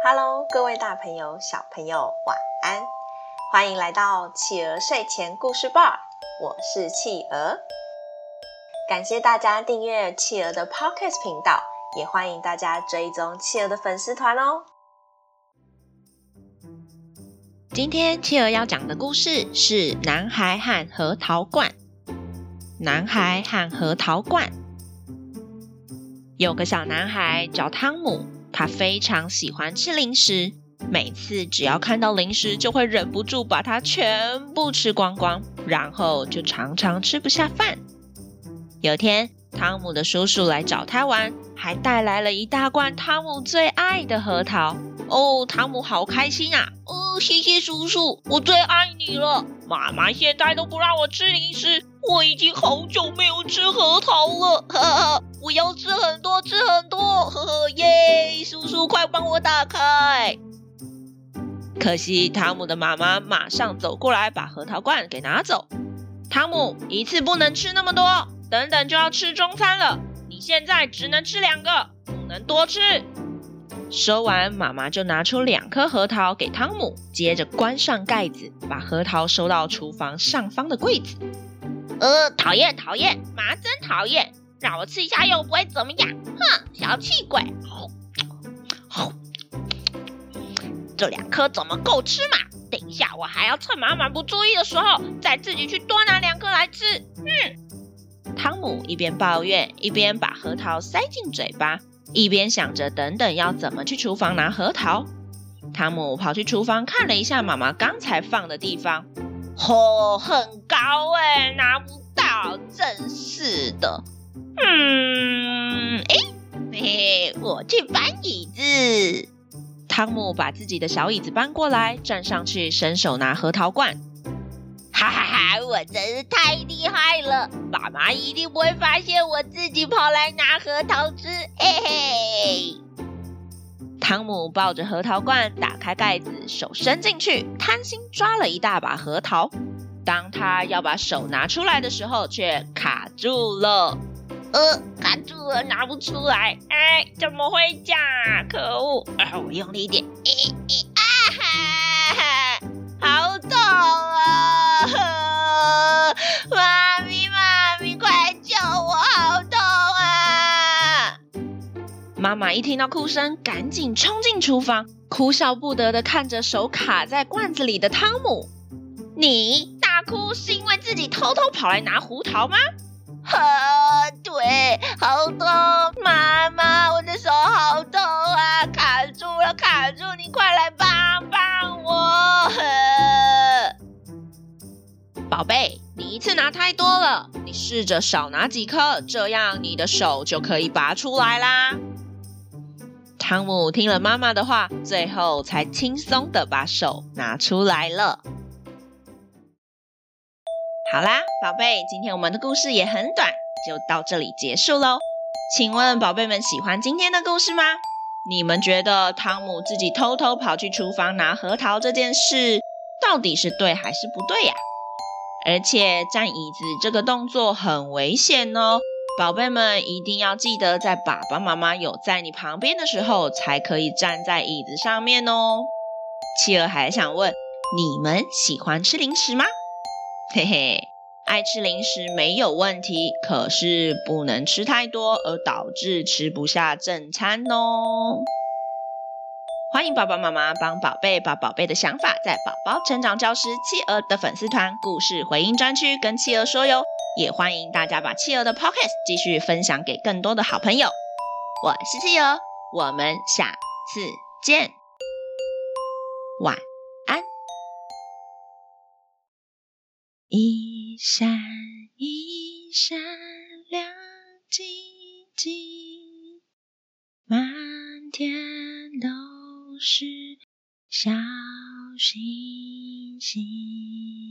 Hello，各位大朋友、小朋友，晚安！欢迎来到企鹅睡前故事吧，我是企鹅。感谢大家订阅企鹅的 Podcast 频道，也欢迎大家追踪企鹅的粉丝团哦。今天企鹅要讲的故事是《男孩和核桃罐》。男孩和核桃罐。有个小男孩叫汤姆，他非常喜欢吃零食，每次只要看到零食，就会忍不住把它全部吃光光，然后就常常吃不下饭。有天，汤姆的叔叔来找他玩，还带来了一大罐汤姆最爱的核桃。哦，汤姆好开心啊！哦，谢谢叔叔，我最爱你了。妈妈现在都不让我吃零食，我已经好久没有吃核桃了。哈哈，我要吃很多，吃很多。呵呵，耶！叔叔，快帮我打开。可惜，汤姆的妈妈马上走过来，把核桃罐给拿走。汤姆，一次不能吃那么多。等等就要吃中餐了，你现在只能吃两个，不能多吃。说完，妈妈就拿出两颗核桃给汤姆，接着关上盖子，把核桃收到厨房上方的柜子。呃，讨厌讨厌，妈真讨厌，让我吃一下又不会怎么样。哼，小气鬼。好，这两颗怎么够吃嘛？等一下我还要趁妈妈不注意的时候，再自己去多拿两颗来吃。嗯。汤姆一边抱怨，一边把核桃塞进嘴巴，一边想着等等要怎么去厨房拿核桃。汤姆跑去厨房看了一下妈妈刚才放的地方，嚯、哦，很高哎，拿不到，真是的。嗯，哎，嘿嘿，我去搬椅子。汤姆把自己的小椅子搬过来，站上去，伸手拿核桃罐。哈哈哈！我真是太厉害了，爸妈一定不会发现我自己跑来拿核桃吃，嘿嘿。汤姆抱着核桃罐，打开盖子，手伸进去，贪心抓了一大把核桃。当他要把手拿出来的时候，却卡住了，呃，卡住了，拿不出来。哎，怎么会这样？可恶！啊，我用力一点，哎哎啊哈哈，好痛啊！妈咪，妈咪，快救我！好痛啊！妈妈一听到哭声，赶紧冲进厨房，哭笑不得的看着手卡在罐子里的汤姆。你大哭是因为自己偷偷跑来拿胡桃吗？啊，对，好痛！妈妈，我的手好痛啊，卡住了，卡住！你快来帮帮我！宝贝，你一次拿太多了，你试着少拿几颗，这样你的手就可以拔出来啦。汤姆听了妈妈的话，最后才轻松的把手拿出来了。好啦，宝贝，今天我们的故事也很短，就到这里结束喽。请问宝贝们喜欢今天的故事吗？你们觉得汤姆自己偷偷跑去厨房拿核桃这件事，到底是对还是不对呀？而且站椅子这个动作很危险哦，宝贝们一定要记得，在爸爸妈妈有在你旁边的时候，才可以站在椅子上面哦。企鹅还想问，你们喜欢吃零食吗？嘿嘿，爱吃零食没有问题，可是不能吃太多，而导致吃不下正餐哦。欢迎爸爸妈妈帮宝贝把宝贝的想法在宝宝成长教师企鹅的粉丝团故事回应专区跟企鹅说哟，也欢迎大家把企鹅的 Podcast 继续分享给更多的好朋友。我是企鹅，我们下次见，晚一闪一闪亮晶晶，满天都是小星星。